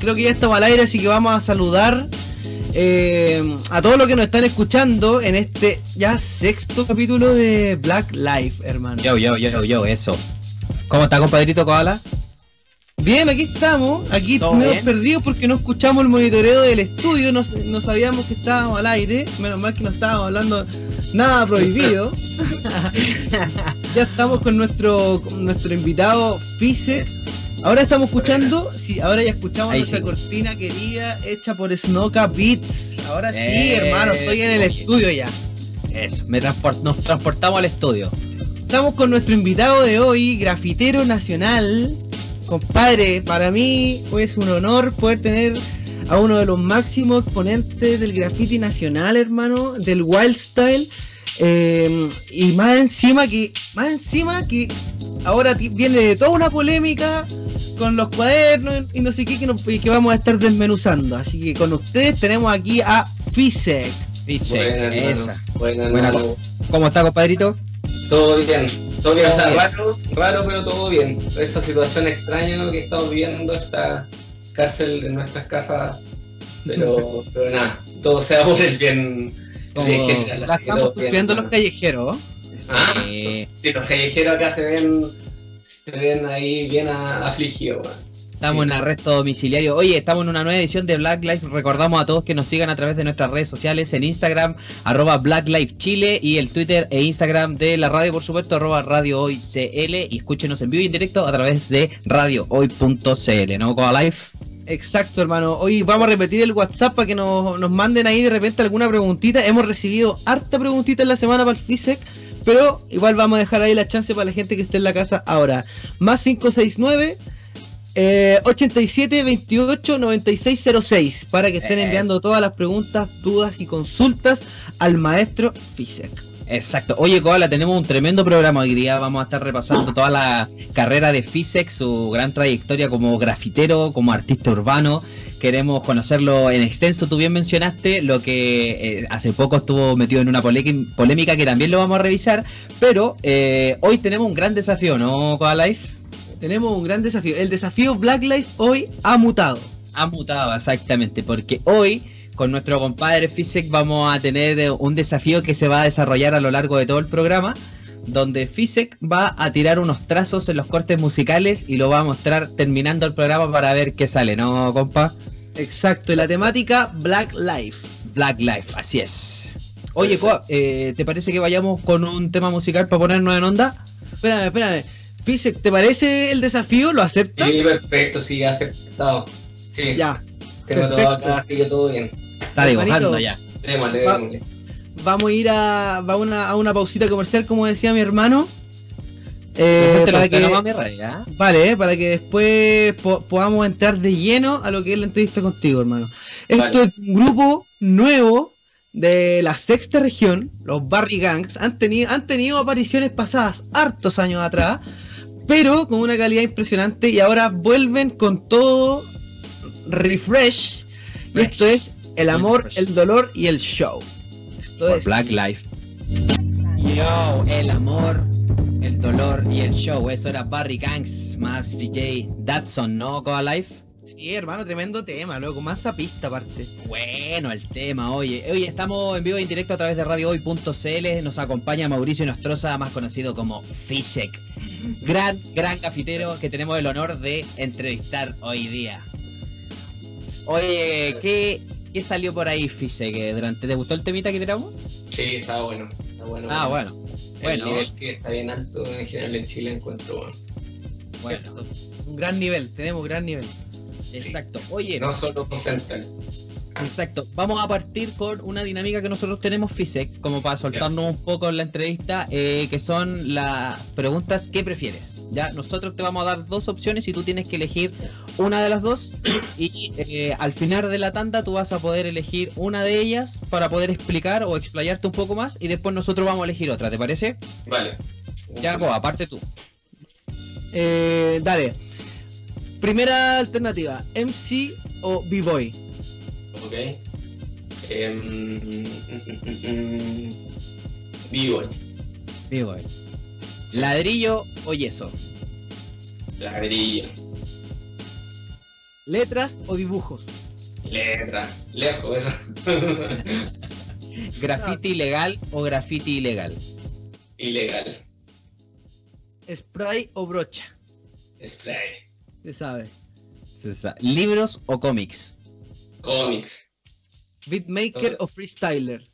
creo que ya estamos al aire, así que vamos a saludar eh, a todos los que nos están escuchando en este ya sexto capítulo de Black Life, hermano. Yo, yo, yo, yo, eso. ¿Cómo está, compadrito Koala? Bien, aquí estamos, aquí medio perdidos porque no escuchamos el monitoreo del estudio, no, no, sabíamos que estábamos al aire, menos mal que no estábamos hablando nada prohibido. ya estamos con nuestro nuestro invitado Fises. Ahora estamos escuchando, sí, ahora ya escuchamos nuestra cortina querida hecha por Snoka Beats. Ahora sí, eh, hermano, estoy en el estudio ya. Eso, me nos transportamos al estudio. Estamos con nuestro invitado de hoy, grafitero nacional, Compadre, para mí es un honor poder tener a uno de los máximos exponentes del graffiti nacional, hermano, del wild style. Eh, y más encima que, más encima que ahora viene de toda una polémica con los cuadernos y no sé qué que, que vamos a estar desmenuzando. Así que con ustedes tenemos aquí a Fisek. Fisek, esa. ¿Cómo está, compadrito? Todo bien. Todo bien, o sea, raro, raro, pero todo bien. Esta situación extraña que estamos viviendo, esta cárcel en nuestras casas, pero, pero nada, todo sea por el bien. La estamos sufriendo los callejeros. Ah, sí. los callejeros acá se ven, se ven ahí bien afligidos. Estamos en arresto domiciliario. Oye, estamos en una nueva edición de Black Life. Recordamos a todos que nos sigan a través de nuestras redes sociales en Instagram, arroba Black Life Chile y el Twitter e Instagram de la radio, por supuesto, arroba Radio Hoy CL y escúchenos en vivo y en directo a través de radiohoy.cl, ¿no? Coa Life. Exacto, hermano. Hoy vamos a repetir el WhatsApp para que nos, manden ahí de repente alguna preguntita. Hemos recibido harta preguntita en la semana para el FISEC, pero igual vamos a dejar ahí la chance para la gente que esté en la casa ahora. Más 569 eh, 87 28 96 06 para que estén enviando todas las preguntas, dudas y consultas al maestro Fisek. Exacto. Oye, Koala, tenemos un tremendo programa hoy día. Vamos a estar repasando toda la carrera de Fisek, su gran trayectoria como grafitero, como artista urbano. Queremos conocerlo en extenso. Tú bien mencionaste lo que eh, hace poco estuvo metido en una polémica que también lo vamos a revisar. Pero eh, hoy tenemos un gran desafío, ¿no, Koala Life? tenemos un gran desafío. El desafío Black Life hoy ha mutado. Ha mutado, exactamente, porque hoy con nuestro compadre Fisek vamos a tener un desafío que se va a desarrollar a lo largo de todo el programa, donde Fisek va a tirar unos trazos en los cortes musicales y lo va a mostrar terminando el programa para ver qué sale, ¿no, compa? Exacto, y la temática Black Life. Black Life, así es. Oye, eh, ¿te parece que vayamos con un tema musical para ponernos en onda? Espérame, espérame. Fisek, ¿te parece el desafío? ¿Lo aceptas? Sí, perfecto, sí, aceptado. Sí. Ya. Tengo todo acá, así que todo bien. Está dibujando ya. Démosle, démosle. vamos a ir a, a, una, a una pausita comercial, como decía mi hermano. Eh, para que, vale, eh, para que después podamos entrar de lleno a lo que es la entrevista contigo, hermano. Esto es un grupo nuevo de la sexta región, los Barry Gangs, han tenido, han tenido apariciones pasadas hartos años atrás, pero con una calidad impresionante y ahora vuelven con todo refresh. Y esto es el amor, el dolor y el show. Esto es Black Life. Yo, el amor, el dolor y el show. Eso era Barry Gangs más DJ Datson, ¿no? Go Life. Sí, hermano, tremendo tema, luego más pista aparte. Bueno, el tema, oye. Oye, estamos en vivo y en directo a través de radiohoy.cl. Nos acompaña Mauricio Nostroza, más conocido como Fisek. Gran, gran cafetero que tenemos el honor de entrevistar hoy día. Oye, ¿qué, qué salió por ahí, Fisek? Durante, ¿Te gustó el temita que tiramos? Sí, está bueno. Está bueno ah, bueno. El nivel que está bien alto en general en Chile encuentro bueno. Bueno, un gran nivel, tenemos gran nivel. Exacto. Oye. No solo concentran. Exacto. Vamos a partir con una dinámica que nosotros tenemos, FISEC, como para soltarnos un poco en la entrevista, eh, que son las preguntas ¿qué prefieres? Ya, nosotros te vamos a dar dos opciones y tú tienes que elegir una de las dos. Y eh, al final de la tanda tú vas a poder elegir una de ellas para poder explicar o explayarte un poco más y después nosotros vamos a elegir otra, ¿te parece? Vale. Ya, aparte tú. Eh, dale. Primera alternativa, MC o B-Boy. Ok. Um, B-Boy. B-Boy. ¿Ladrillo o yeso? Ladrillo. ¿Letras o dibujos? Letra, lejos eso. ¿Graffiti legal o graffiti ilegal? Ilegal. ¿Spray o brocha? Spray. Se sabe. Se sabe. ¿Libros o cómics? Cómics. ¿Beatmaker o freestyler?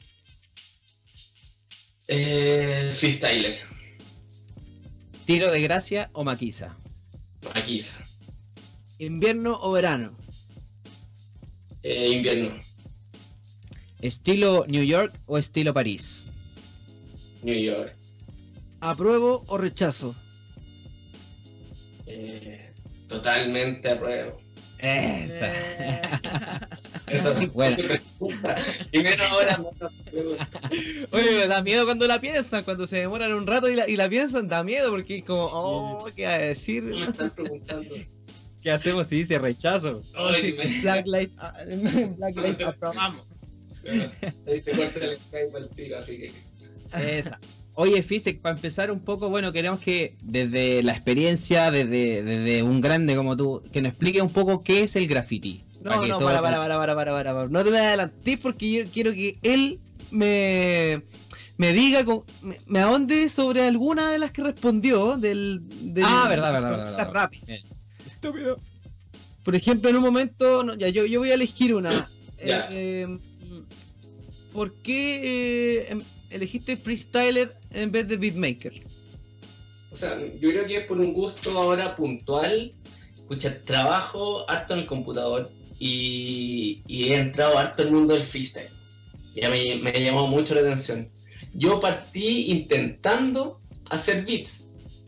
Eh, freestyler. ¿Tiro de gracia o maquiza? Maquiza. ¿Invierno o verano? Eh, invierno. ¿Estilo New York o estilo París? New York. ¿Apruebo o rechazo? Eh, totalmente apruebo. Esa. Eso Bueno. Primero ahora Oye, me da miedo cuando la piensan, cuando se demoran un rato y la, y la piensan, da miedo porque es como, oh, ¿qué va a decir? me están preguntando. ¿Qué hacemos si dice rechazo? Oh, sí, Black Light, ah, Black Light aprobamos. Se corta el Skype al tiro, así que. Esa. Oye, Fisek, para empezar un poco, bueno, queremos que desde la experiencia, desde, desde un grande como tú, que nos explique un poco qué es el graffiti. No, no, todo- para, para, para, para, para, para, para. No te me adelantes porque yo quiero que él me, me diga, con- me, me ahonde sobre alguna de las que respondió del... del Ah, verdad, verdad, verdad, Está verdad. rápido. Estúpido. Por ejemplo, en un momento, no, ya, yo, yo voy a elegir una. Ya. Eh, eh, ¿Por qué eh, em- elegiste freestyler en vez de beatmaker? O sea, yo creo que es por un gusto ahora puntual. Escucha, trabajo harto en el computador y, y he entrado harto en el mundo del freestyle. Ya me, me llamó mucho la atención. Yo partí intentando hacer beats,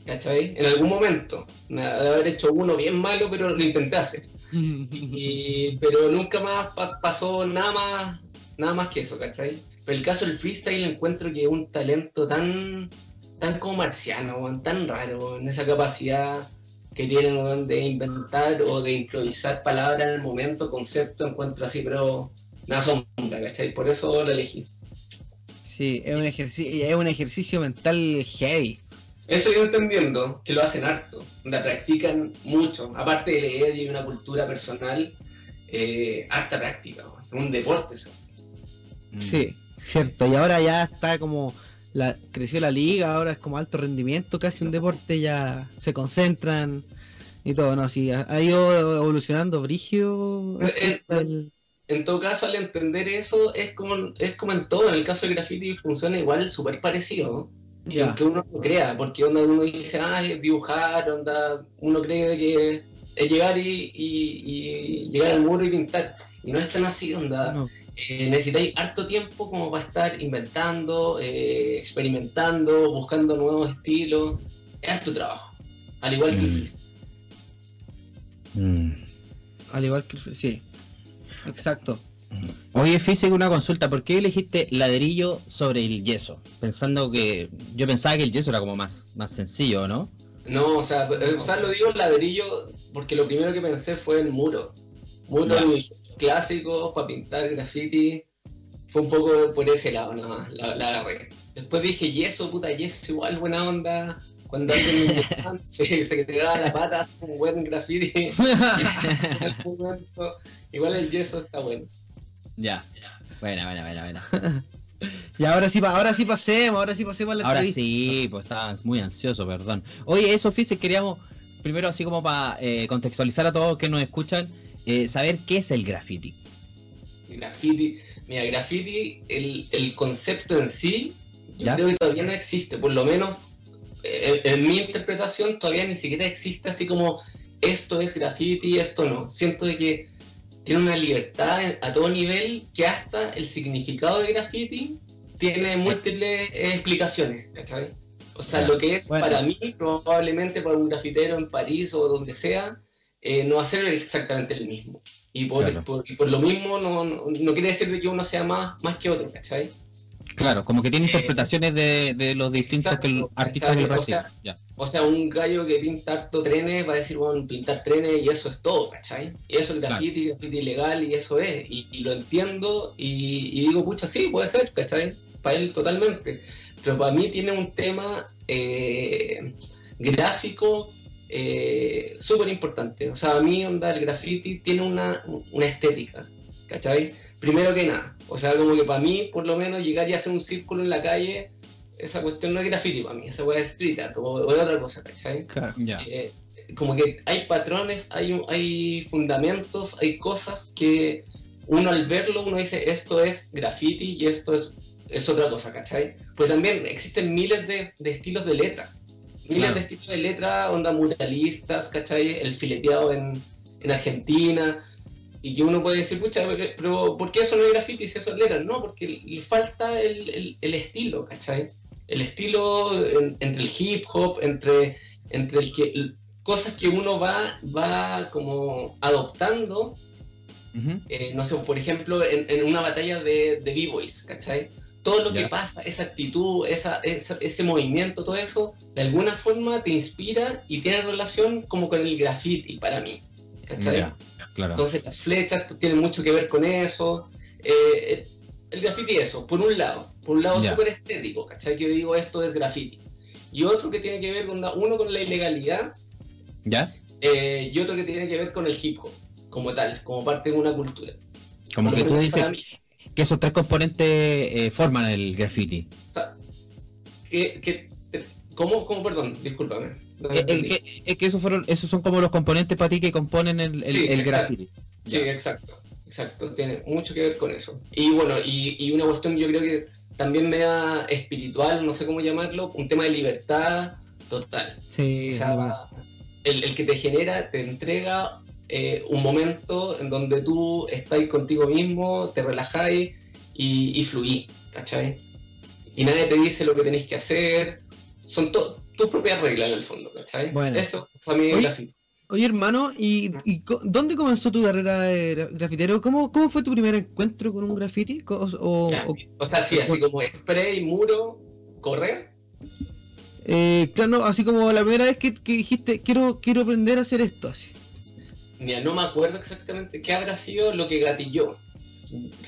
¿cachai? En algún momento. Me- De haber hecho uno bien malo, pero lo intenté hacer. Y- pero nunca más pa- pasó nada más, nada más que eso, ¿cachai? Pero el caso del freestyle encuentro que es un talento tan, tan como marciano, tan raro, en esa capacidad que tienen de inventar o de improvisar palabras en el momento, concepto, encuentro así, pero una sombra, ¿cachai? Por eso lo elegí. Sí, es un ejercicio, es un ejercicio mental heavy. Eso yo entendiendo, que lo hacen harto, la practican mucho, aparte de leer y una cultura personal, eh, harta práctica, un deporte eso. Sí, cierto. Y ahora ya está como la creció la liga, ahora es como alto rendimiento, casi un deporte, ya se concentran y todo, no, sí, ha, ha ido evolucionando brigio. Es- el- En todo caso, al entender eso, es como, es como en todo, en el caso del graffiti funciona igual, súper parecido, ¿no? Y aunque uno no crea, porque onda uno dice, ah, es dibujar, onda, uno cree que es llegar y, y- y llegar al muro y pintar. Y no es tan así, onda. no. Eh, necesitáis harto tiempo como para estar inventando, eh, experimentando, buscando nuevos estilos. Es harto trabajo. Al igual que el Mm. freestyle. Mm. Al igual que el- sí. Exacto. Oye, Fisek, una consulta. ¿Por qué elegiste ladrillo sobre el yeso? Pensando que. Yo pensaba que el yeso era como más, más sencillo, ¿no? No, o sea, eh, o sea, lo digo ladrillo porque lo primero que pensé fue en muro. Muros Ya. Clásicos para pintar graffiti. Fue un poco por ese lado nada más, la, la agarré. Después dije yeso, puta yeso, igual buena onda. Cuando alguien me se, se pegaba la pata, hace un buen graffiti. Igual el yeso está bueno. Ya. Buena, buena, buena, buena. Y ahora sí, pa- ahora sí pasemos, ahora sí pasemos a la Ahora entrevista. sí, pues estabas muy ansioso, perdón. Oye, eso, Fisek, queríamos, primero así como para contextualizar a todos que nos escuchan, eh, saber qué es el graffiti. Graffiti, mira, graffiti, el, el concepto en sí, yo ¿Ya? creo que todavía no existe, por lo menos eh, en mi interpretación todavía ni siquiera existe así como esto es graffiti, esto no. Siento de que tiene una libertad a todo nivel que hasta el significado de graffiti tiene múltiples eh, explicaciones, ¿cachai? O sea, lo que es Bueno. para mí, probablemente para un grafitero en París o donde sea, eh, no va a ser exactamente el mismo. Y por, Claro. por- y por lo mismo no, no, no quiere decir de que uno sea más, más que otro, ¿cachai? Claro, como que tiene Eh, interpretaciones de, de los distintos que exacto, artistas que o sea. O sea, un gallo que pinta harto trenes va a decir, bueno, pintar trenes y eso es todo, ¿cachai? Y eso es graffiti, graffiti ilegal y eso es. Y, y lo entiendo y, y digo, pucha, sí, puede ser, ¿cachai? Para él totalmente. Pero para mí tiene un tema eh, gráfico eh, súper importante. O sea, a mí onda el graffiti tiene una, una estética, ¿cachai? Primero que nada, o sea, como que para mí, por lo menos, llegar y hacer un círculo en la calle, esa cuestión no es graffiti para mí, esa weá es street art o, es otra cosa, ¿cachai? Claro, ya. Eh, como que hay patrones, hay, hay fundamentos, hay cosas que uno al verlo, uno dice, esto es graffiti y esto es, es otra cosa, ¿cachai? Pues también existen miles de, de estilos de letra, miles de estilos de letra, onda muralistas, ¿cachai? El fileteado en, en Argentina, y que uno puede decir, pucha, pero ¿por qué eso no es graffiti si eso es letra? No, porque le falta el, el, estilo, ¿cachai? El estilo entre el hip hop, entre, entre el que cosas que uno va, va como adoptando. Eh, no sé, por ejemplo, en, una batalla de, de B-Boys, ¿cachai? Todo lo que pasa, esa actitud, esa, ese movimiento, todo eso, de alguna forma te inspira y tiene relación como con el graffiti para mí. ¿Cachai? Entonces las flechas tienen mucho que ver con eso. Eh, el graffiti eso, por un lado, por un lado súper estético, ¿cachai? Que yo digo esto es graffiti. Y otro que tiene que ver con uno con la ilegalidad, ¿ya? Eh, y otro que tiene que ver con el hip hop, como tal, como parte de una cultura. Como que tú dices que esos tres componentes eh, forman el graffiti. O sea, que, ¿cómo, ¿cómo, perdón? Discúlpame. Es que, esos fueron, esos son como los componentes para ti que componen el, el, graffiti. Sí, exacto, exacto, tiene mucho que ver con eso. Y bueno, y, una cuestión yo creo que también me da espiritual, no sé cómo llamarlo, un tema de libertad total. Sí, o sea, el, que te genera, te entrega eh, un momento en donde tú estás contigo mismo, te relajáis y, y fluís, ¿cachai? Y nadie te dice lo que tenéis que hacer. Son tus propias reglas en el fondo, ¿cachai? Bueno. Eso para mí es Oye, hermano, ¿y, dónde comenzó tu carrera de grafitero? ¿Cómo, ¿Cómo fue tu primer encuentro con un graffiti? O, o, sea, sí, así como spray, muro, correr. Eh, claro, así como la primera vez que, dijiste, quiero, quiero aprender a hacer esto, así. Mira, no me acuerdo exactamente qué habrá sido lo que gatilló.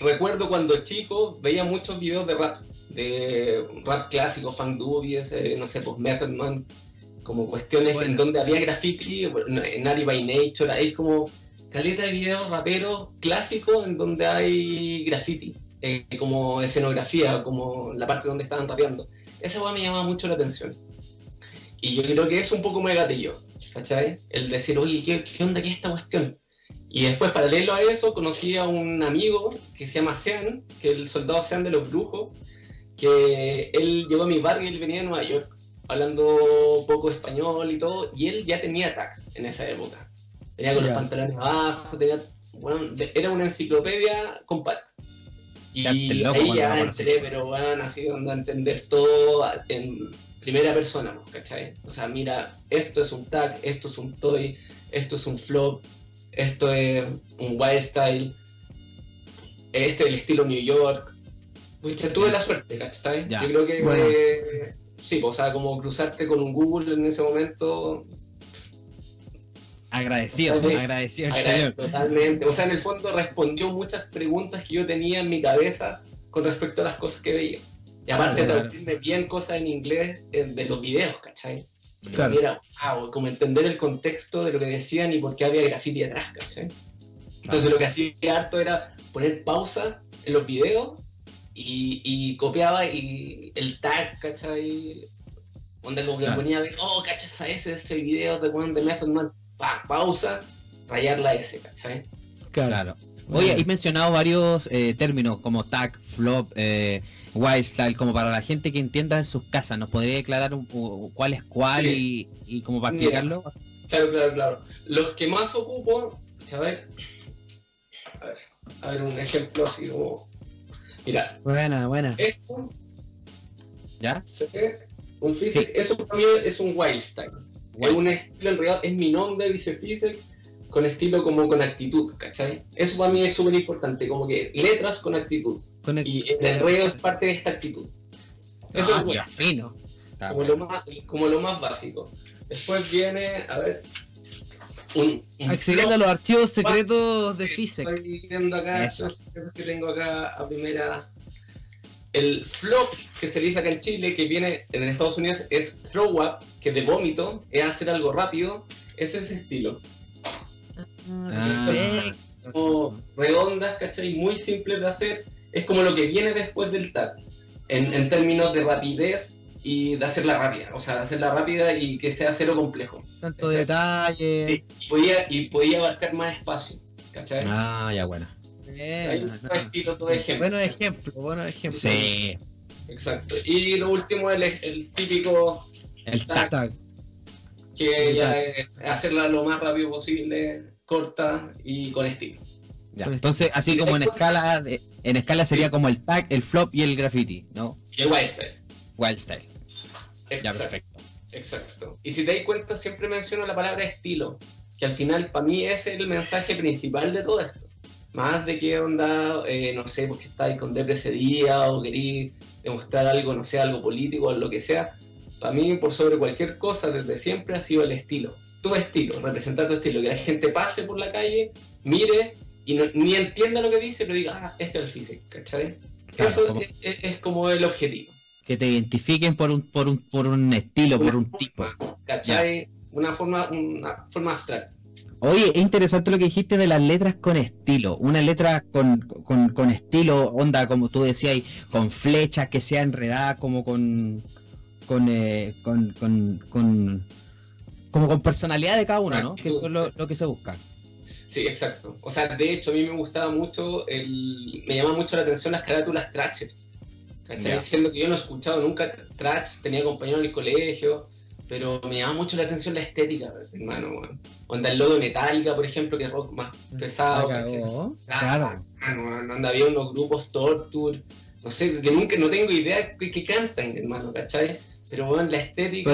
Recuerdo cuando chico veía muchos videos de rap de rap clásico, fan dubies, eh, no sé, pues Method Man, como cuestiones en donde había graffiti, en Ari by Nature, hay como caleta de videos raperos clásicos en donde hay graffiti, eh, como escenografía, como la parte donde estaban rapeando. Esa weá me llamaba mucho la atención. Y yo creo que es un poco me gatillo, ¿cachai? El decir, oye, ¿qué, ¿qué onda que esta cuestión? Y después, paralelo a eso, conocí a un amigo que se llama Sean, que es el soldado Sean de los brujos, que él llegó a mi barrio y él venía de Nueva York, hablando poco español y todo, y él ya tenía tax en esa época. Tenía con los pantalones abajo, tenía, bueno, era una enciclopedia compacta. Y ahí ya entré, pero van así a entender todo en primera persona, ¿cachai? O sea, mira, esto es un tag, esto es un toy, esto es un flop, esto es un wild style, este es el estilo New York, Pucha, tuve la suerte, ¿cachai? Yo creo que sí, o sea, como cruzarte con un Google en ese momento. Agradecido, agradecido, Totalmente. O sea, en el fondo respondió muchas preguntas que yo tenía en mi cabeza con respecto a las cosas que veía. Y aparte de traducirme bien cosas en inglés de los videos, ¿cachai? Claro. Era, wow, como entender el contexto de lo que decían y por qué había graffiti atrás, ¿cachai? Entonces lo que hacía harto era poner pausa en los videos y, copiaba y el tag, ¿cachai? Donde como que ponía, oh, cachas a ese, ese video de One de Method Man, pa, pausa, rayar la S, ¿cachai? Claro. Oye, he mencionado varios eh, términos como tag, flop, eh, wild style, como para la gente que entienda en sus casas. ¿Nos podría declarar un, cuál es cuál y, y como para explicarlo? claro, claro, claro. Los que más ocupo, a ver, a ver, a ver un ejemplo así como Mira. Buena, buena. Esto. ¿Ya? Un physics, eso para mí es un wild style. Es un estilo, en realidad, es mi nombre, dice physics, con estilo como con actitud, ¿cachai? Eso para mí es súper importante, como que letras con actitud. Y el enredo es parte de esta actitud. Eso es ah, bueno. fino. Como, lo más, como lo más básico. Después viene, a ver, Accediendo a los archivos secretos de Physics. Estoy viendo acá, que tengo acá a primera. el flop que se le dice acá en Chile, que viene en Estados Unidos, es throw up, que de vómito, es hacer algo rápido, es ese estilo. Ah, como redondas, ¿cachai? Muy simples de hacer. Es como lo que viene después del tag, en, en términos de rapidez y de hacerla rápida, o sea, de hacerla rápida y que sea cero complejo. Tanto detalle. Y podía, y podía abarcar más espacio, ¿cachai? Ah, ya bueno. Hay un estilo, todo ejemplo. Bueno ejemplo, bueno ejemplo. Sí. Exacto. Y lo último, el, el típico el tag, que ya es hacerla lo más rápido posible, corta y con estilo. Entonces, así como en escala, en escala sería como el tag, el flop y el graffiti, ¿no? Y el wild style. Wild style. Exacto. Ya, perfecto. Exacto. Y si te das cuenta, siempre menciono la palabra estilo, que al final para mí es el mensaje principal de todo esto. Más de qué onda, eh, no sé, porque estáis con depre ese día o queréis demostrar algo, no sé, algo político o lo que sea. Para mí, por sobre cualquier cosa, desde siempre ha sido el estilo. Tu estilo, representar tu estilo. Que la gente pase por la calle, mire y ni entienda lo que dice, pero diga, ah, este es el físico, ¿cachai? Eso Es, como el objetivo. Que te identifiquen por un, por un, por un estilo, por un tipo. ¿Cachai? Una forma, una forma abstracta. Oye, es interesante lo que dijiste de las letras con estilo. Una letra con, con, con estilo, onda, como tú decías, con flechas que sea enredada como con, con, eh, con, como con personalidad de cada uno, ¿no? Que eso es lo, lo, que se busca. Sí, exacto. O sea, de hecho, a mí me gustaba mucho, el, me llama mucho la atención las carátulas Thrasher. ¿Cachai? Diciendo que yo no he escuchado nunca Trash, tenía compañeros en el colegio, pero me llama mucho la atención la estética, hermano. Man. Onda el logo de Metallica, por ejemplo, que es rock más pesado. Claro. claro. Onda había unos grupos Torture, no sé, que nunca, no tengo idea que, que cantan, hermano, ¿cachai? Pero bueno, la estética.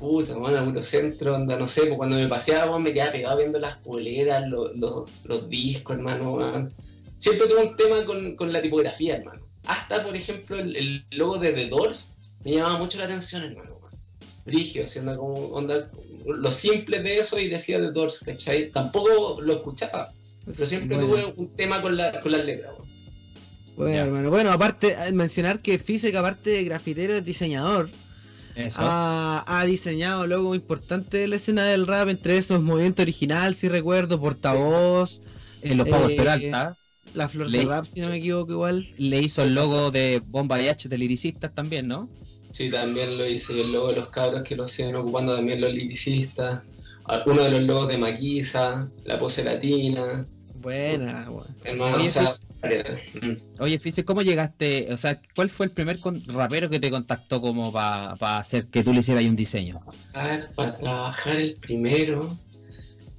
Puta, bueno, centro onda, no sé, pues cuando me paseaba, me quedaba pegado viendo las poleras, los, los, discos, hermano. Siempre tuve un tema con, con, la tipografía, hermano. Hasta, por ejemplo, el, logo de The Doors me llamaba mucho la atención, hermano. Brigio, haciendo como onda, lo simple de eso y decía The Doors, ¿cachai? Tampoco lo escuchaba, pero siempre tuve un tema con, la, con las letras, bueno, hermano. Bueno, aparte, mencionar que Física, aparte de grafitero, es diseñador. Ha, diseñado luego importante de la escena del rap, entre esos movimiento original, si recuerdo, portavoz. En los Pavos eh, Peralta. La flor de rap, si no me equivoco, igual. Le hizo el logo de Bomba y H de liricistas también, ¿no? Sí, también lo hice. Y el logo de los cabros que lo siguen ocupando también los liricistas. Uno de los logos de Maquisa, la pose latina. Buena, Hermano, Oye, Físico, ¿cómo llegaste? O sea, ¿cuál fue el primer rapero que te contactó como para hacer que tú le hicieras un diseño? Ah, para trabajar el primero.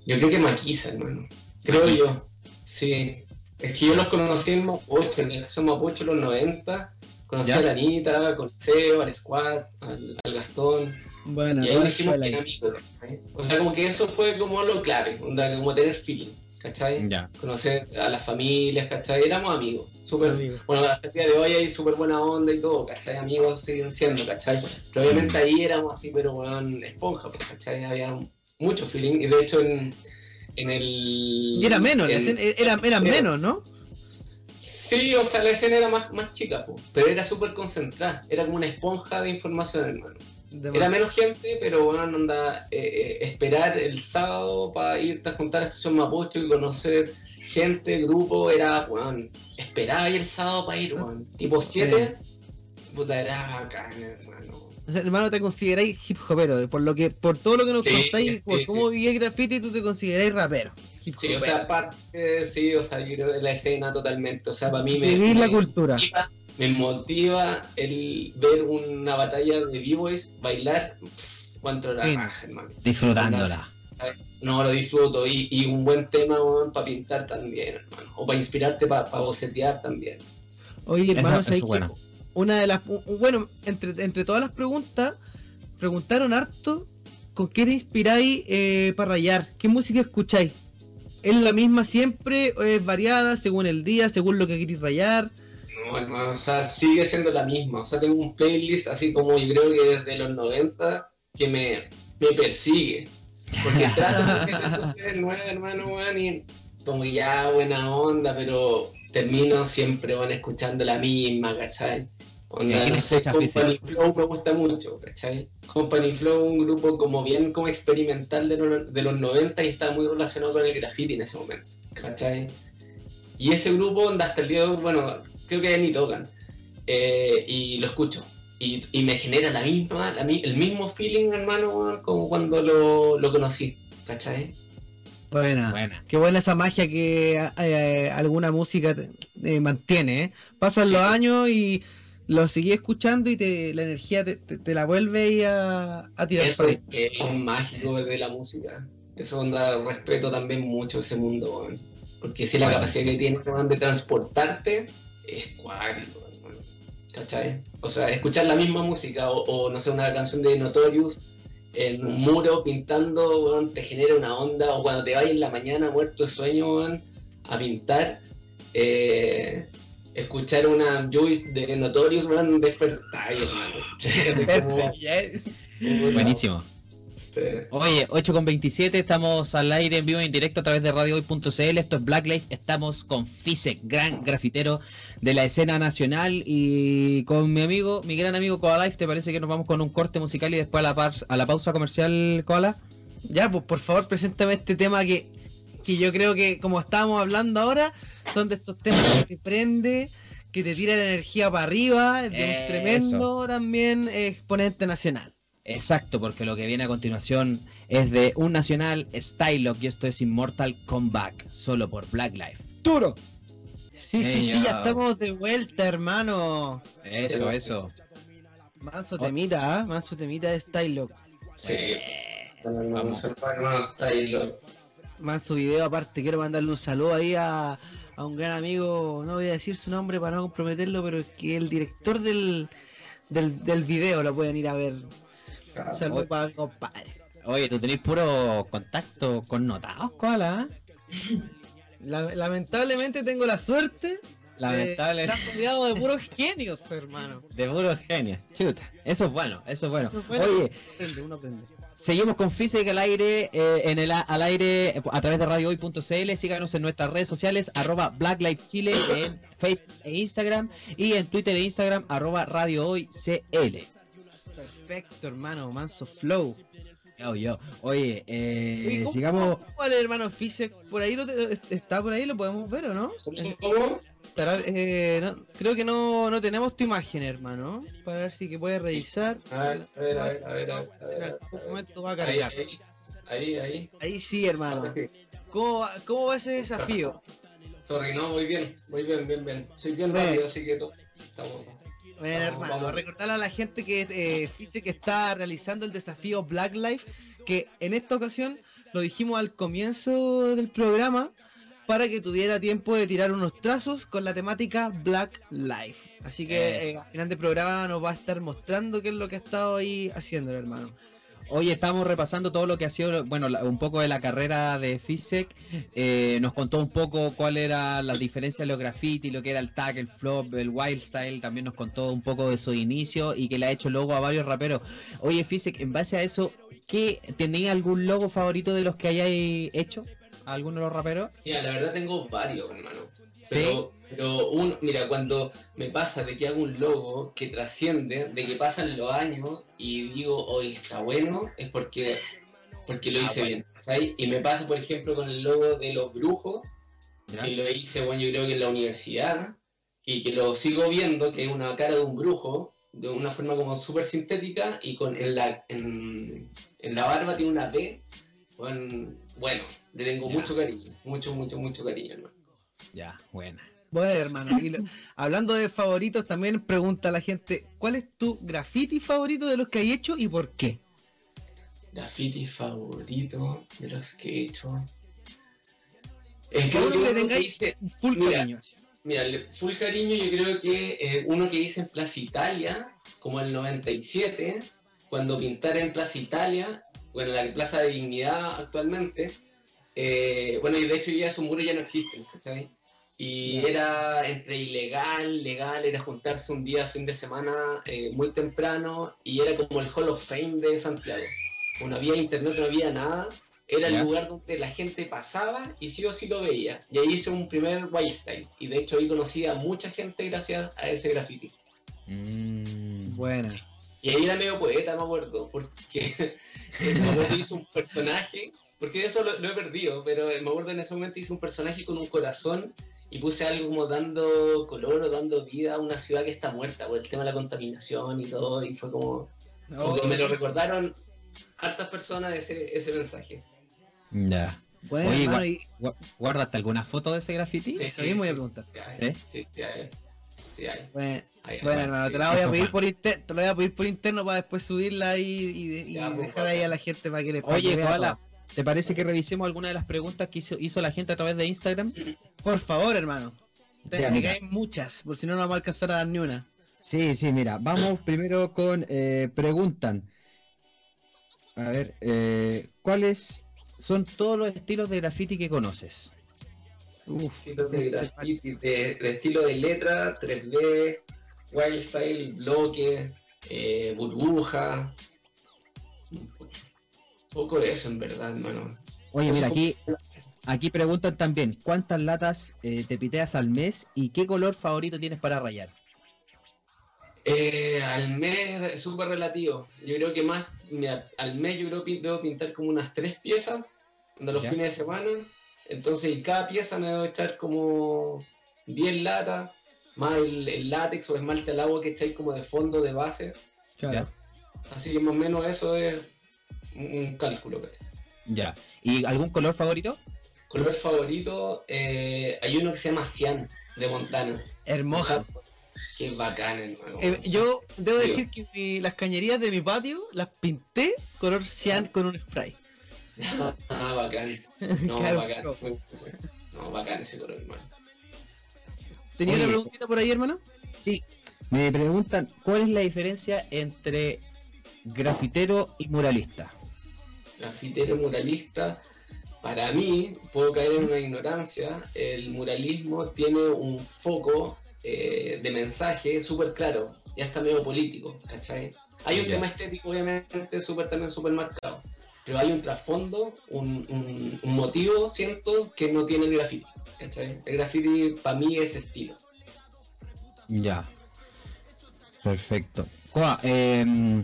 Yo creo que Maquisa, hermano. Creo yo. Sí. Es que yo los conocí en Mapocho, en el Mapocho los 90. Conocí a la Anita, con Seo, al Squad, al, Gastón. Bueno, y ahí hicimos bien amigos. O sea, como que eso fue como lo clave, como tener feeling. ¿Cachai? Conocer a las familias, ¿cachai? Éramos amigos, súper, bueno, hasta el día de hoy hay súper buena onda y todo, ¿cachai? Amigos siguen siendo, ¿cachai? Pero obviamente ahí éramos así, pero bueno, esponja, pues, ¿cachai? Había mucho feeling y de hecho en, en el... Y era menos, era, era menos, ¿no? Sí, o sea, la escena era más, más chica, pues, pero era súper concentrada, era como una esponja de información, hermano. Era menos gente, pero bueno, anda, eh, eh, esperar el sábado para irte a juntar a Estación Mapocho y conocer gente, grupo, era, bueno, esperaba ahí el sábado para ir, bueno, tipo 7, puta, era bacán, hermano. O sea, hermano, te consideráis hip hopero, por lo que, por todo lo que nos contáis, por cómo vivís graffiti, tú te consideráis rapero. Sí, o sea, aparte, sí, o sea, yo creo que la escena totalmente, o sea, para mí me... Vivir la cultura me motiva el ver una batalla de B-Boys bailar. Cuánto era hermano. Disfrutándola. No, lo disfruto. Y, un buen tema para pintar también, hermano. O para inspirarte, para bocetear también. Oye, hermano, una de las. Bueno, entre, entre todas las preguntas, preguntaron harto con qué te inspiráis eh, para rayar. ¿Qué música escucháis? ¿Es la misma siempre o es variada según el día, según lo que queréis rayar? No, o sea, sigue siendo la misma. O sea, tengo un playlist así como yo creo que desde los 90 que me, me persigue. Porque trato de ser nuevo, hermano, man, y como ya buena onda, pero termino siempre van escuchando la misma, ¿cachai? Onda, no sé, Company Flow me gusta mucho, ¿cachai? Company Flow, un grupo como bien como experimental de, de los 90 y está muy relacionado con el graffiti en ese momento, ¿cachai? Y ese grupo, hasta el día de hoy, bueno, creo que ya ni tocan. Eh, y lo escucho. Y, me genera la misma, el mismo feeling, hermano, como cuando lo, lo conocí, ¿cachai? Buena. buena. Qué buena esa magia que eh, alguna música eh, mantiene. ¿eh? Pasan los años y lo seguí escuchando y te, la energía te, la vuelve a, a tirar. Eso es, es mágico de la música. Eso da respeto también mucho a ese mundo, porque si la capacidad que tiene de transportarte es cuático, ¿cachai? O sea, escuchar la misma música o, no sé, una canción de Notorious en un muro pintando, te genera una onda, o cuando te vas en la mañana muerto de sueño, a pintar, eh, escuchar una Juice de Notorious, man, despertar, Buenísimo. Oye, 8 con 27, estamos al aire en vivo en directo a través de radiohoy.cl. Esto es Black Life. Estamos con Fisek, gran grafitero de la escena nacional. Y con mi amigo, mi gran amigo Koala Life. ¿Te parece que nos vamos con un corte musical y después a la, a la pausa comercial, Koala? Ya, pues por favor, preséntame este tema que, que yo creo que, como estábamos hablando ahora, son de estos temas que te prende que te tira la energía para arriba, de un tremendo también exponente nacional. Exacto, porque lo que viene a continuación es de un nacional Stylock y esto es Immortal Comeback, solo por Black Life. ¡Duro! Sí, sí, sí, ya estamos de vuelta, hermano. Eso, eso. Manso temita, ¿ah? Manso temita de Stylock. Sí. Vamos a hermano Stylock. Manso video aparte, quiero mandarle un saludo ahí a, a un gran amigo, no voy a decir su nombre para no comprometerlo, pero es que el director del, del, del video lo pueden ir a ver Saludos para mi compadre. Oye, tú tenés puro contacto con notados, ¿cuál? lamentablemente tengo la suerte Lamentable. Estás rodeado de puros genios, hermano. De puros genios, chuta. Eso es bueno, eso es bueno. Oye, seguimos con Física al aire, eh, en el al aire a través de radiohoy.cl. Síganos en nuestras redes sociales, arroba Black Chile en Facebook e Instagram y en Twitter e Instagram, arroba Radio Perfecto, hermano, manso flow. Yo, yo. Oye, eh, sigamos. ¿Cuál es, hermano Fisek? ¿Por ahí lo está por ahí? ¿Lo podemos ver o no? ¿Cómo? Eh, creo que no, no tenemos tu imagen, hermano. Para ver si que puedes revisar. A ver, a ver, a ver, a ver. A ver, Un momento va a cargar. Ahí, ahí. Ahí, sí, hermano. ¿Cómo, ¿Cómo va ese desafío? Sorry, no, muy bien, muy bien, bien, bien. Soy bien rápido, así que estamos. Bueno, hermano, a recordarle a la gente que eh, que está realizando el desafío Black Life, que en esta ocasión lo dijimos al comienzo del programa para que tuviera tiempo de tirar unos trazos con la temática Black Life. Así que eh, al final del programa nos va a estar mostrando qué es lo que ha estado ahí haciendo, hermano. Hoy estamos repasando todo lo que ha sido, bueno, un poco de la carrera de Fisek. Eh, nos contó un poco cuál era la diferencia de los graffiti, lo que era el tag, el flop, el wild style. También nos contó un poco de su inicio y que le ha hecho logo a varios raperos. Oye, Fisek, en base a eso, ¿qué tenía algún logo favorito de los que hayáis hecho? ¿Alguno de los raperos? Mira, la verdad tengo varios, hermano. Pero, pero un, mira, cuando me pasa de que hago un logo que trasciende, de que pasan los años y digo, hoy está bueno, es porque, porque lo ah, hice bien. ¿sabes? Y me pasa, por ejemplo, con el logo de los brujos, que lo hice, bueno, yo creo que en la universidad, y que lo sigo viendo, que es una cara de un brujo, de una forma como súper sintética, y con en la, en, la barba tiene una P. Bueno, bueno le tengo mucho cariño, mucho, mucho, mucho cariño, hermano. Ya, buena. Bueno, hermano, hablando de favoritos, también pregunta a la gente, ¿cuál es tu graffiti favorito de los que hay hecho y por qué? Graffiti favorito de los que he hecho. Es que uno que tengáis full cariño. Mira, full cariño yo creo que eh, uno que hice en Plaza Italia, como el 97, cuando pintara en Plaza Italia, bueno, la Plaza de Dignidad actualmente, eh, bueno, y de hecho ya esos muros ya no existen, ¿cachai? Y era entre ilegal, legal, era juntarse un día, fin de semana, eh, muy temprano, y era como el Hall of Fame de Santiago. No había internet, no había nada, era el lugar donde la gente pasaba y sí o sí lo veía. Y ahí hice un primer wild style. Y de hecho ahí conocí a mucha gente gracias a ese graffiti. Mm, buena. Y ahí era medio poeta, me acuerdo, porque me acuerdo hizo un personaje, porque eso lo, he perdido, pero me acuerdo en ese momento hice un personaje con un corazón y puse algo como dando color o dando vida a una ciudad que está muerta por el tema de la contaminación y todo, y fue como, me lo recordaron hartas personas ese, ese mensaje. Ya. Bueno, Oye, ¿guardaste alguna foto de ese graffiti? Sí, sí, voy a preguntar. Sí, sí, sí, sí, hay. Bueno, bueno hermano, te la voy a pedir por interno, te la voy a pedir por interno para después subirla ahí y, pues, dejar ahí a la gente para que le Oye, Koala, ¿te parece que revisemos alguna de las preguntas que hizo, hizo la gente a través de Instagram? Por favor, hermano. hay muchas, por si no, no vamos a alcanzar a dar ni una. Sí, sí, mira, vamos primero con eh, preguntan. A ver, eh, ¿cuáles son todos los estilos de graffiti que conoces? Uf, de graffiti, de, estilo de letra, 3D, wild style, bloque, eh, burbuja. Poco de eso en verdad, hermano. Oye, mira, aquí, aquí preguntan también, ¿cuántas latas eh, te piteas al mes y qué color favorito tienes para rayar? Eh, al mes es súper relativo. Yo creo que más, mira, al mes yo creo que debo pintar como unas tres piezas de los fines de semana. Entonces, y cada pieza me debo echar como 10 latas, más el, látex o esmalte al agua que echáis como de fondo de base. Así que más o menos eso es un, cálculo. Ya. ¿Y algún color favorito? Color favorito, eh, hay uno que se llama Cian, de Montana. Hermoso. Qué bacán, hermano. Eh, yo debo decir que las cañerías de mi patio las pinté color cian con un spray. ah, bacán. No, bacán. No, bacán ese color, hermano. ¿Tenía una preguntita por ahí, hermano? Sí. Me preguntan, ¿cuál es la diferencia entre grafitero y muralista? Grafitero y muralista, para mí, puedo caer en una ignorancia, el muralismo tiene un foco eh, de mensaje súper claro, ya está medio político, ¿cachai? Hay un tema estético, obviamente, súper también súper marcado, pero hay un trasfondo, un, motivo, siento, que no tiene el graffiti, ¿cachai? El graffiti para mí es estilo. Ya. Perfecto. eh,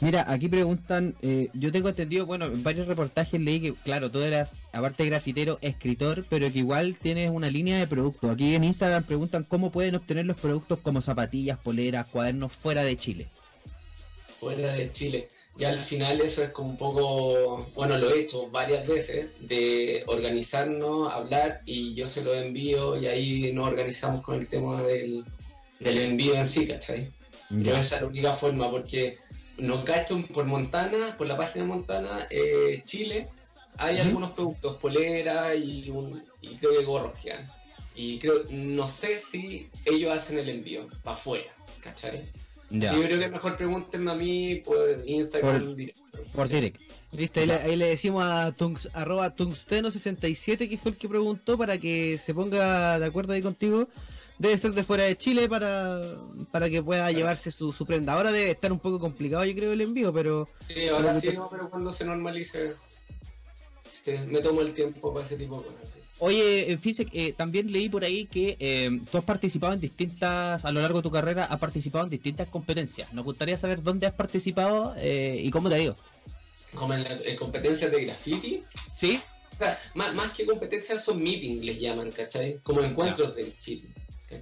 Mira, aquí preguntan, eh, yo tengo entendido, bueno, en varios reportajes leí que, claro, tú eras, aparte de grafitero, escritor, pero que igual tienes una línea de productos. Aquí en Instagram preguntan cómo pueden obtener los productos como zapatillas, poleras, cuadernos fuera de Chile. Fuera de Chile. Y al final eso es como un poco, bueno, lo he hecho varias veces, de organizarnos, hablar y yo se lo envío y ahí nos organizamos con el tema del, envío en sí, ¿cachai? Yo esa es la única forma porque no cacho por Montana, por la página de Montana, eh, Chile, hay algunos productos, polera y, un, y creo que gorros que han. Y creo, no sé si ellos hacen el envío para afuera, ¿cachai? Ya. Sí, yo creo que mejor pregúntenme a mí por Instagram. Por, directo, por direct. ahí, le, decimos a tungs, arroba tungsteno67 que fue el que preguntó para que se ponga de acuerdo ahí contigo debe ser de fuera de Chile para, para que pueda llevarse su, su, prenda. Ahora debe estar un poco complicado, yo creo, el envío, pero. Sí, ahora sí, pero cuando se normalice, me tomo el tiempo para ese tipo de cosas. Oye, eh, fíjese, eh, también leí por ahí que eh, tú has participado en distintas, a lo largo de tu carrera, has participado en distintas competencias. Nos gustaría saber dónde has participado eh, y cómo te ha ido. ¿Como en, competencias de graffiti? Sí. O sea, más, más que competencias son meetings, les llaman, ¿cachai? Como encuentros de graffiti.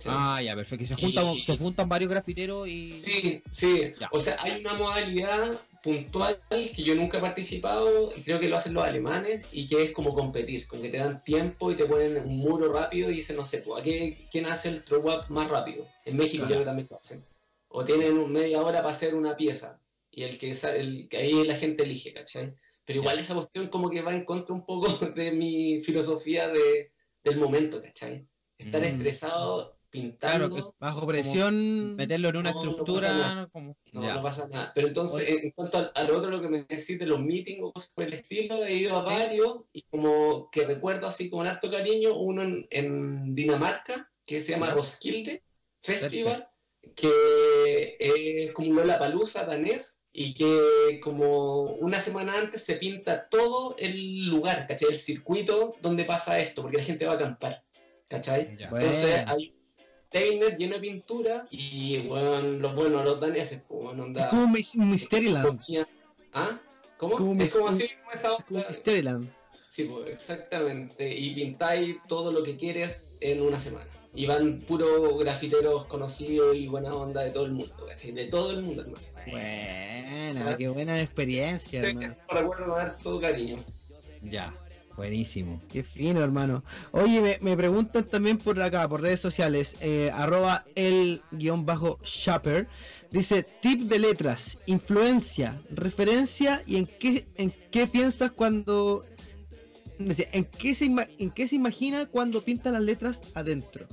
Ah, ya, perfecto. Se juntan, se juntan varios grafiteros y. Sí, sí. O sea, hay una modalidad puntual que yo nunca he participado y creo que lo hacen los alemanes y que es como competir, como que te dan tiempo y te ponen un muro rápido y dicen, no sé, tú, ¿quién hace el throw up más rápido? En México creo que también lo hacen. O tienen media hora para hacer una pieza y el que, el, que ahí la gente elige, ¿cachai? Pero igual esa cuestión como que va en contra un poco de mi filosofía de, del momento, ¿cachai? Estar mm. estresado pintando. bajo presión. Meterlo en una estructura. No, como... no, pasa nada. Pero entonces, en cuanto al, otro, lo que me decís de los meetings o cosas por el estilo, he ido a varios y como que recuerdo así con harto cariño, uno en, Dinamarca que se llama Roskilde Festival, que es como la palusa danés y que como una semana antes se pinta todo el lugar, ¿cachai? El circuito donde pasa esto, porque la gente va a acampar, ¿cachai? Entonces hay Lleno de pintura y bueno, los buenos, los daneses, pues bueno, onda. como Mysteryland. ¿Ah? ¿Cómo? es como así, como Mysteryland. Sí, pues exactamente. Y pintáis todo lo que quieres en una semana. Y van puros grafiteros conocidos y buena onda de todo el mundo, De todo el mundo, hermano. Buena, qué buena experiencia, sí, hermano. Recuerdo dar todo cariño. Ya. Buenísimo. Qué fino, hermano. Oye, me, preguntan también por acá, por redes sociales, eh, arroba el guion bajo Shopper. Dice, tip de letras, influencia, referencia y en qué, en qué piensas cuando ¿En qué, se ¿En qué se imagina cuando pinta las letras adentro?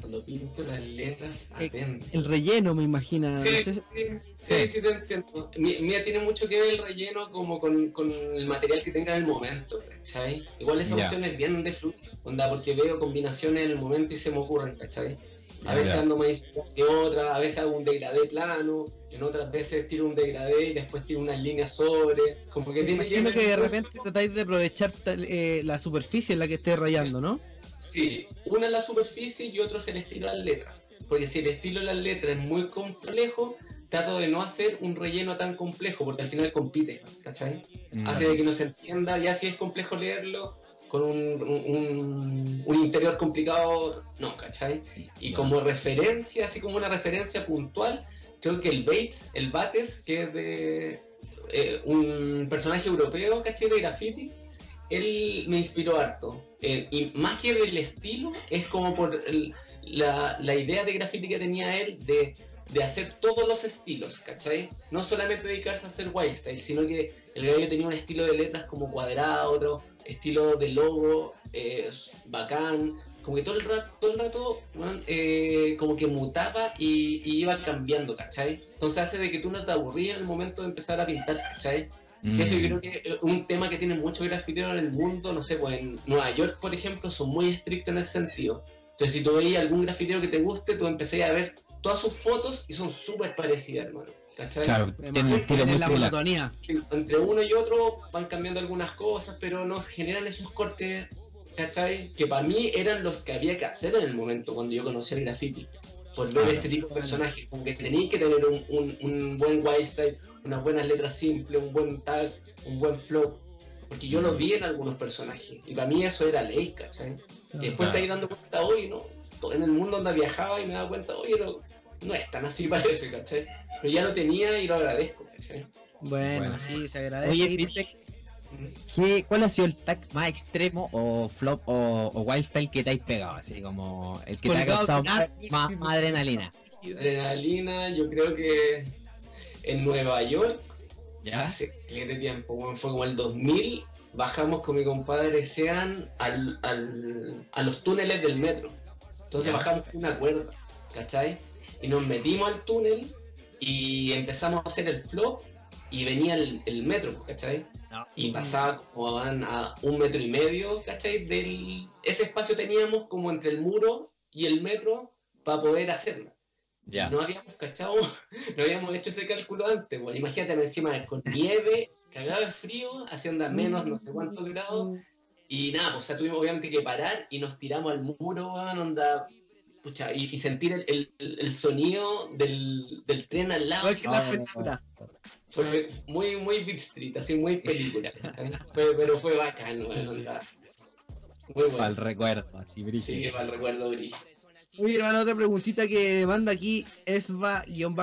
Cuando pinto las letras eh, adentro. El, relleno, me imagina. Sí, sí, sí, te entiendo. Mía tiene mucho que ver el relleno como con, con el material que tenga en el momento, ¿cachai? Igual esa cuestión es bien de flujo, onda, porque veo combinaciones en el momento y se me ocurren, ¿cachai? A veces ando más que otra, a veces hago un degradé plano, en otras veces tiro un degradé y después tiro unas líneas sobre. Como que tiene que, que de repente tratáis de aprovechar eh, la superficie en la que estés rayando, ¿no? Sí, una es la superficie y otro es el estilo de las letras. Porque si el estilo de las letras es muy complejo, trato de no hacer un relleno tan complejo, porque al final compite, ¿cachai? Mm. Hace de que no se entienda, ya si es complejo leerlo, con un, un, interior complicado, no, ¿cachai? Y como referencia, así como una referencia puntual, creo que el Bates, el Bates, que es de eh, un personaje europeo, ¿cachai? De graffiti, él me inspiró harto. Eh, y más que del estilo, es como por la, idea de graffiti que tenía él de de hacer todos los estilos, ¿cachai? No solamente dedicarse a hacer style, sino que el gallo tenía un estilo de letras como cuadrado, otro estilo de logo, eh, bacán, como que todo el rato, todo el rato eh, como que mutaba y, iba cambiando, ¿cachai? Entonces hace de que tú no te aburrías en el momento de empezar a pintar, ¿cachai? Que eso yo creo que es un tema que tiene muchos grafiteros en el mundo, no sé, pues en Nueva York, por ejemplo, son muy estrictos en ese sentido. Entonces, si tú veías algún grafitero que te guste, tú empecé a ver todas sus fotos y son súper parecidas, hermano. ¿Cachai? Claro, tienen un estilo muy la entre uno y otro van cambiando algunas cosas, pero nos generan esos cortes, ¿cachai? Que para mí eran los que había que hacer en el momento cuando yo conocí el graffiti. Por ver este tipo de personajes, como que tenéis que tener un, un, buen white style, unas buenas letras simples, un buen tag, un buen flow. Porque yo lo vi en algunos personajes. Y para mí eso era ley, ¿cachai? y después te dando cuenta hoy, ¿no? en el mundo donde viajaba y me daba cuenta, oye, no, no es tan así parece, ¿cachai? Pero ya lo tenía y lo agradezco, ¿cachai? Bueno, sí, se agradece. Oye, ¿qué, ¿cuál ha sido el tag más extremo o flop o, o wild style que te has pegado? Así como el que te ha causado más, adrenalina. Adrenalina, yo creo que en Nueva York, ¿Ya? hace de tiempo, bueno, fue como el 2000, bajamos con mi compadre Sean al, al, a los túneles del metro. Entonces bajamos una cuerda, ¿cachai? Y nos metimos al túnel y empezamos a hacer el flop y venía el, metro, ¿cachai? Y pasaba como a un metro y medio, ¿cachai? Del, ese espacio teníamos como entre el muro y el metro para poder hacerlo. Ya. No habíamos cachado, no habíamos hecho ese cálculo antes, bueno, imagínate encima con nieve, cagado de frío, haciendo a menos no sé cuántos grados, y nada, pues, o sea, tuvimos obviamente que parar y nos tiramos al muro, onda, pucha, y, sentir el, el, sonido del, del, tren al lado. Fue muy, muy Beat Street, así muy película. pero, fue bacán, onda. Muy bueno. Para el recuerdo, así brillo. Sí, para el recuerdo brillo. Hermano, otra preguntita que manda aquí Esva-EKR.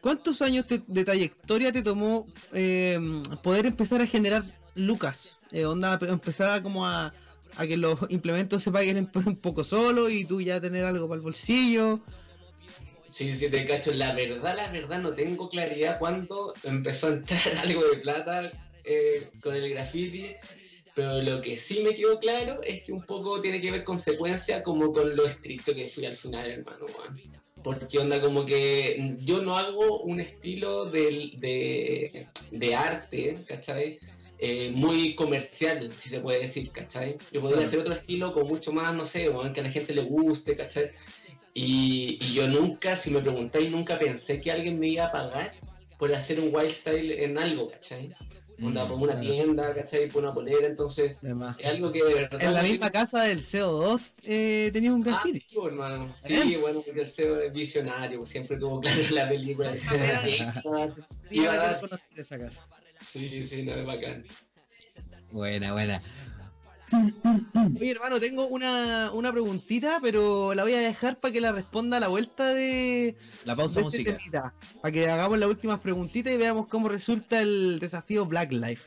¿Cuántos años de trayectoria te tomó eh, poder empezar a generar lucas? eh, onda empezar como a, a que los implementos se paguen un poco solo y tú ya tener algo para el bolsillo. Sí, sí, te cacho. La verdad, la verdad, no tengo claridad cuándo empezó a entrar algo de plata eh, con el graffiti. Pero lo que sí me quedó claro es que un poco tiene que ver consecuencia como con lo estricto que fui al final, hermano. Porque onda como que yo no hago un estilo de, de, de arte, ¿cachai? Eh, muy comercial, si se puede decir, ¿cachai? Yo podría hacer otro estilo con mucho más, no sé, que a la gente le guste, ¿cachai? Y, yo nunca, si me preguntáis, nunca pensé que alguien me iba a pagar por hacer un wild style en algo, ¿cachai? Onda, pongo una tienda, ¿cachai? Pongo una polera, entonces es algo que de verdad... En la misma casa del CO2 eh, tenías un graffiti. Ah, sí, hermano. Sí, bueno, porque el CEO es visionario, siempre tuvo claro la película. Iba a dar... esa casa. Sí, sí, no es bacán. Buena, buena. Oye, hermano, tengo una, una preguntita, pero la voy a dejar para que la responda a la vuelta de la pausa este musical. para que hagamos las últimas preguntitas y veamos cómo resulta el desafío Black Life.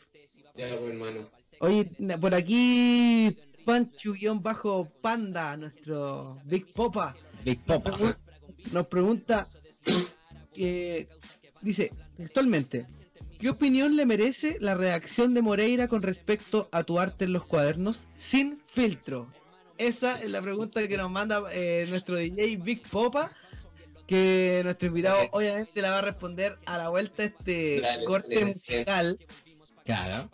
Ya, pues, hermano. Oye, por aquí, Panchu-Panda, nuestro Big Popa. Big Popa. Nos pregunta, eh, dice, actualmente, ¿Qué opinión le merece la reacción de Moreira con respecto a tu arte en los cuadernos sin filtro? Esa es la pregunta que nos manda eh, nuestro DJ Big Popa, que nuestro invitado obviamente la va a responder a la vuelta este corte musical. Claro.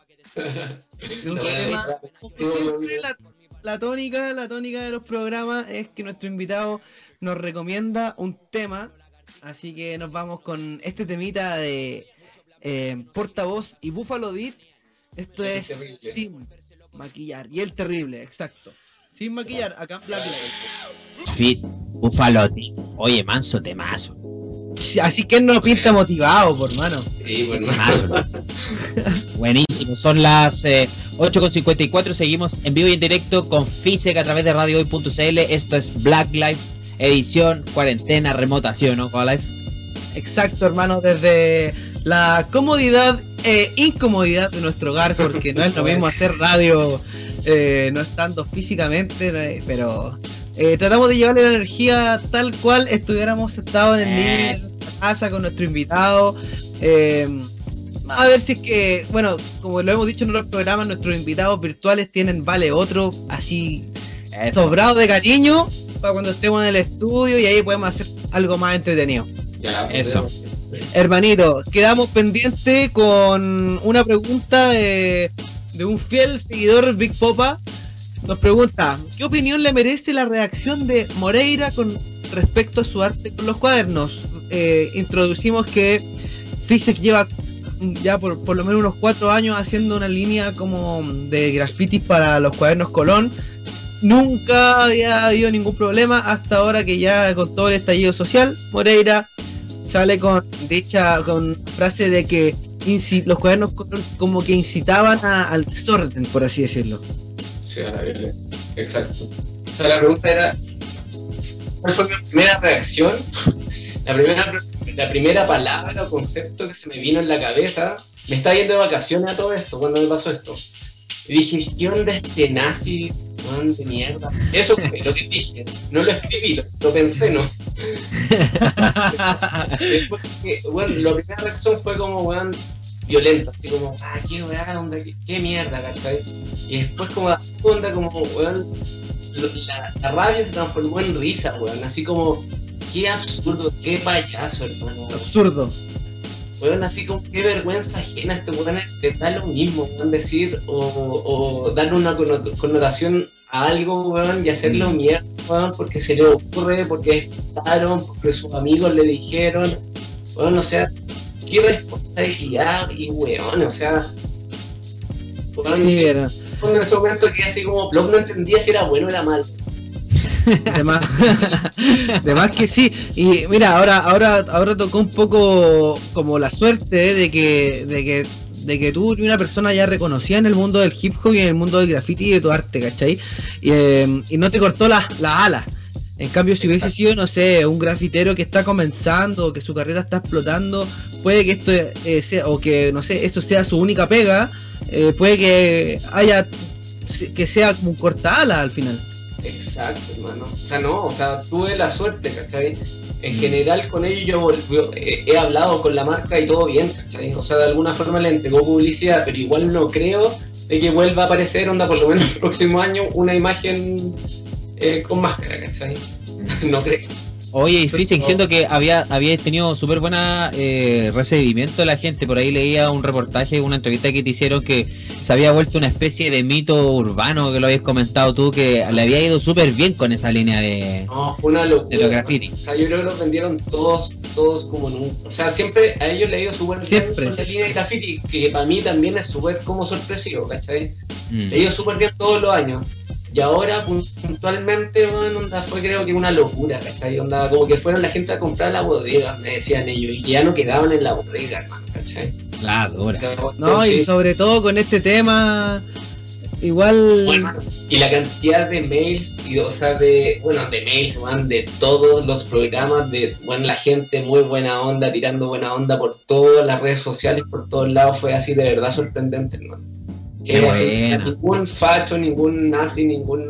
la, tónica, la tónica de los programas es que nuestro invitado nos recomienda un tema, así que nos vamos con este temita de eh, portavoz y Buffalo Dit. Esto es sin maquillar. Y el terrible, exacto. Sin maquillar, acá en Black Fit, Buffalo Dit. Oye, manso temazo. Así que no pinta motivado, por mano. Sí, bueno. Buenísimo. Son las 8.54. Eh, Seguimos en vivo y en directo con FISEC a través de radiohoy.cl. Esto es Black Life, edición cuarentena remota, ¿sí o no, Life? Exacto, hermano. Desde la comodidad e incomodidad de nuestro hogar, porque no es lo mismo hacer radio eh, no estando físicamente, pero eh, tratamos de llevarle la energía tal cual estuviéramos estado en el en casa con nuestro invitado. Eh, a ver si es que, bueno, como lo hemos dicho en otros programas, nuestros invitados virtuales tienen vale otro, así sobrado de cariño, para cuando estemos en el estudio y ahí podemos hacer algo más entretenido. Eso. Hermanito, quedamos pendientes con una pregunta de, un fiel seguidor Big Popa. Nos pregunta, ¿qué opinión le merece la reacción de Moreira con respecto a su arte con los cuadernos? Eh, introducimos que Fisek lleva ya por, por lo menos unos cuatro años haciendo una línea como de grafitis para los cuadernos Colón. Nunca había habido ningún problema hasta ahora que ya con todo el estallido social, Moreira sale con dicha con frase de que los cuadernos como que incitaban al desorden, por así decirlo. Sí, a Exacto. O sea, la pregunta era, ¿cuál fue mi primera reacción? la, primera, la primera palabra o concepto que se me vino en la cabeza, me estaba yendo de vacaciones a todo esto, cuando me pasó esto. Dije, ¿qué onda este nazi de mierda. Eso fue lo que dije. No lo escribí, lo, pensé, ¿no? Después, bueno, la primera reacción fue como, weón, violenta, así como, ah, qué weá, onda, qué, mierda, ¿cachai? Y después como, onda, como, weón, la, la rabia se transformó en risa, weón, así como, qué absurdo, qué payaso, hermano. Absurdo. Weón, así como qué vergüenza ajena este weón te da lo mismo, weón, decir, o, o darle una connotación a algo, weón, y hacerlo mm. mierda, weón, porque se le ocurre, porque estaron, porque sus amigos le dijeron, weón, o sea, qué responsabilidad, y weón, o sea, weón, sí, en ese momento que así como Plop no entendía si era bueno o era malo. de más, que sí y mira ahora ahora ahora tocó un poco como la suerte de que de que de que tú una persona ya reconocida en el mundo del hip hop y en el mundo del graffiti y de tu arte, ¿cachai? Y, eh, no te cortó las la alas. En cambio, si hubiese sido, no sé, un grafitero que está comenzando, que su carrera está explotando, puede que esto eh, sea, o que, no sé, esto sea su única pega, eh, puede que haya, que sea un corta alas al final. Exacto, hermano. O sea, no, o sea, tuve la suerte, ¿cachai? En general con ellos yo he hablado con la marca y todo bien, ¿cachai? O sea, de alguna forma le entregó publicidad, pero igual no creo de que vuelva a aparecer, onda, por lo menos el próximo año, una imagen eh, con máscara, ¿cachai? no creo. Oye, y siento que había, había tenido súper buena eh, recibimiento de la gente. Por ahí leía un reportaje, una entrevista que te hicieron que se había vuelto una especie de mito urbano, que lo habías comentado tú, que le había ido súper bien con esa línea de, no, fue una locura. de los graffiti. O sea, yo creo que los vendieron todos, todos como nunca. O sea, siempre a ellos le ha ido súper bien con la línea de graffiti, que para mí también es súper como sorpresivo, ¿cachai? Mm. Le ha ido súper bien todos los años. Y ahora puntualmente, onda, fue creo que una locura, ¿cachai? Onda, como que fueron la gente a comprar la bodega, me decían ellos, y ya no quedaban en la bodega, hermano, ¿cachai? Claro, No, y sobre todo con este tema, igual... Bueno, y la cantidad de mails, y, o sea, de, bueno, de mails, man, de todos los programas, de, bueno, la gente muy buena onda, tirando buena onda por todas las redes sociales, por todos lados, fue así de verdad sorprendente, hermano. Que ningún facho, ningún nazi, ningún.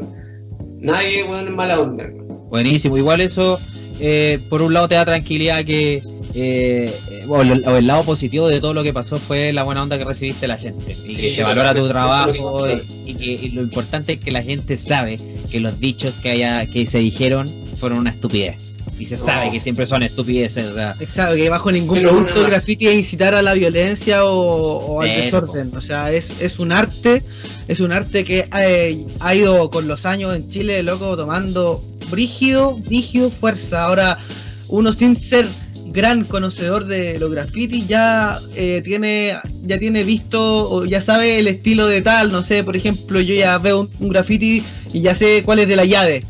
Nadie, bueno, en mala onda. Buenísimo, igual eso, eh, por un lado te da tranquilidad que. Eh, el, lado positivo de todo lo que pasó fue la buena onda que recibiste la gente y que se valora tu trabajo y, que lo importante es que la gente sabe que los dichos que haya que se dijeron fueron una estupidez y se sabe que siempre son estupideces. O sea. Exacto, que bajo ningún producto graffiti es incitar a la violencia o, al desorden. O sea, es, es un arte, es un arte que eh, ha, ido con los años en Chile, loco, tomando brígido, brígido fuerza. Ahora, uno sin ser gran conocedor de los graffiti ya eh, tiene ya tiene visto o ya sabe el estilo de tal no sé por ejemplo yo ya veo un, un graffiti y ya sé cuál es de la llave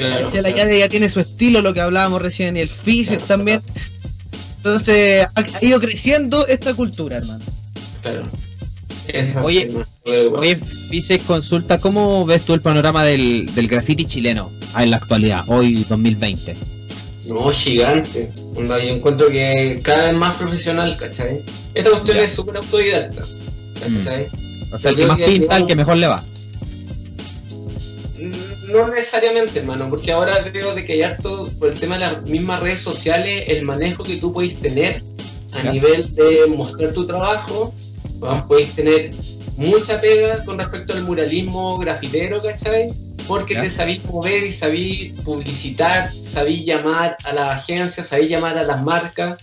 la ya tiene su estilo, lo que hablábamos recién, y el físico también. Entonces, ha, ido creciendo esta cultura, hermano. Claro. Oye, oye consulta, ¿cómo ves tú el panorama del, del graffiti chileno en la actualidad, hoy 2020? No, gigante. yo encuentro que cada vez más profesional, ¿cachai? Esta cuestión es súper autodidacta, ¿cachai? Mm. O sea, el que más pinta, el que mejor le va no necesariamente, hermano, porque ahora creo de que hay harto, por el tema de las mismas redes sociales, el manejo que tú puedes tener a nivel de mostrar tu trabajo, puedes tener mucha pega con respecto al muralismo grafitero, ¿cachai? Porque te sabís mover y sabís publicitar, sabís llamar a las agencias, sabís llamar a las marcas.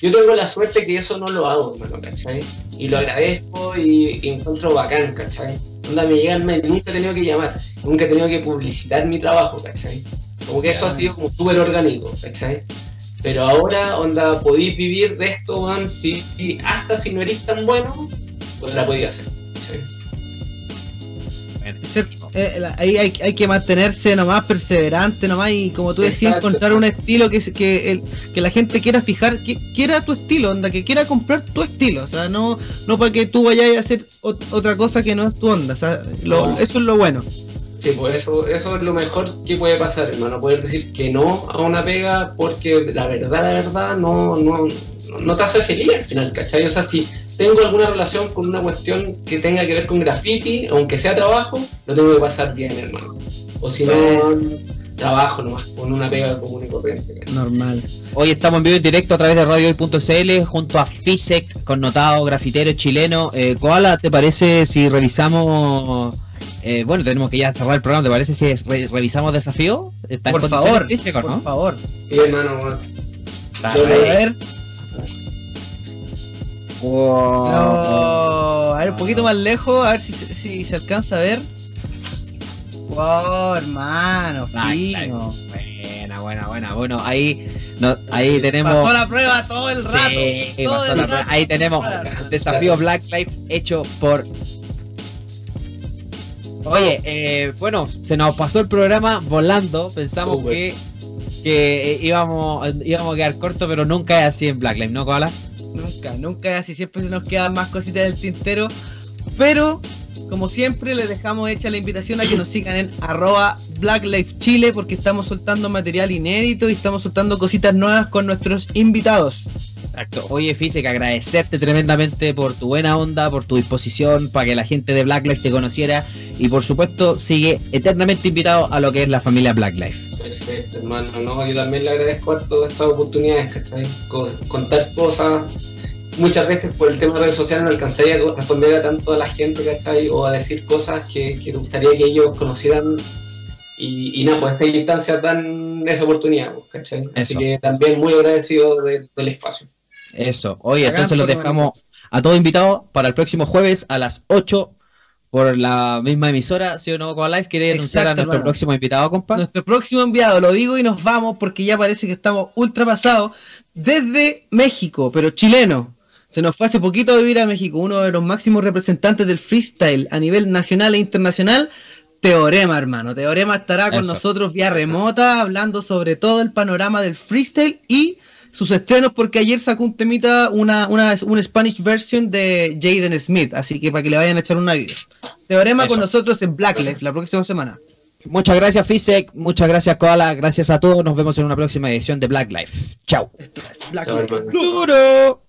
Yo tengo la suerte que eso no lo hago, hermano, ¿cachai? Y lo agradezco y, y encuentro bacán, ¿cachai? onda me llega el mail, nunca he tenido que llamar, nunca he tenido que publicitar mi trabajo, ¿cachai? Como que eso ha sido como súper orgánico, ¿cachai? Pero ahora, onda, podéis vivir de esto, man, si, hasta si no eres tan bueno, pues la podéis hacer, ¿cachai? Eh, ahí hay, hay, que mantenerse nomás perseverante nomás y como tú decías encontrar un estilo que que, el, que la gente quiera fijar que quiera tu estilo onda que quiera comprar tu estilo o sea no no para que tú vayas a hacer otra cosa que no es tu onda o sea eso es lo bueno Sí, pues eso, eso es lo mejor que puede pasar, hermano. Poder decir que no a una pega porque la verdad, la verdad, no, no, no te hace feliz al final, ¿cachai? O sea, si, tengo alguna relación con una cuestión que tenga que ver con graffiti, aunque sea trabajo, lo tengo que pasar bien, hermano. O si no, trabajo nomás, con una pega común y corriente. Normal. Hoy estamos en vivo en directo a través de radiohoy.cl junto a Fisek, connotado grafitero chileno. Eh, Koala, ¿te parece si revisamos... Eh, bueno, tenemos que ya cerrar el programa, ¿te parece si revisamos desafío? por favor, por favor. Sí, hermano. a ver. a ver, un poquito más lejos, a ver si, si se alcanza a ver. Wow, hermano, fino. Buena, buena, buena. Bueno, ahí, no, ahí tenemos. Pasó la prueba todo el rato. todo el rato. Ahí tenemos el desafío Black Life hecho por. Oye, eh, bueno, se nos pasó el programa volando. Pensamos que, que íbamos, íbamos a quedar cortos, pero nunca es así en Black Life, ¿no, Koala? Nunca, nunca así, siempre se nos quedan más cositas del tintero. Pero, como siempre, les dejamos hecha la invitación a que nos sigan en arroba Chile porque estamos soltando material inédito y estamos soltando cositas nuevas con nuestros invitados. Exacto. Oye, que agradecerte tremendamente por tu buena onda, por tu disposición, para que la gente de Black Life te conociera y por supuesto sigue eternamente invitado a lo que es la familia Black Life. Perfecto, hermano. No, yo también le agradezco a todas estas oportunidades, ¿cachai? Contar cosas. Muchas veces por el tema de redes sociales no alcanzaría a responder a tanto a la gente, ¿cachai? O a decir cosas que, que gustaría que ellos conocieran y, nada, pues estas instancias dan esa oportunidad, pues, ¿cachai? Así que también muy agradecido del espacio. Eso, oye, entonces los dejamos a todos invitados para el próximo jueves a las 8 por la misma emisora, si o no, con Live, quiere anunciar a nuestro próximo invitado, compa. Nuestro próximo enviado, lo digo y nos vamos porque ya parece que estamos ultra pasados desde México, pero chileno. Se nos fue hace poquito a vivir a México, uno de los máximos representantes del freestyle a nivel nacional e internacional. Teorema, hermano. Teorema estará con nosotros vía remota, hablando sobre todo el panorama del freestyle y sus estrenos, porque ayer sacó un temita, una, una, Spanish version de Jaden Smith, así que para que le vayan a echar una video. Teorema con nosotros en Black Life la próxima semana. Muchas gracias, Fisek. Muchas gracias, Koala. Gracias a todos. Nos vemos en una próxima edición de Black Life. Chao. Black Life. Duro.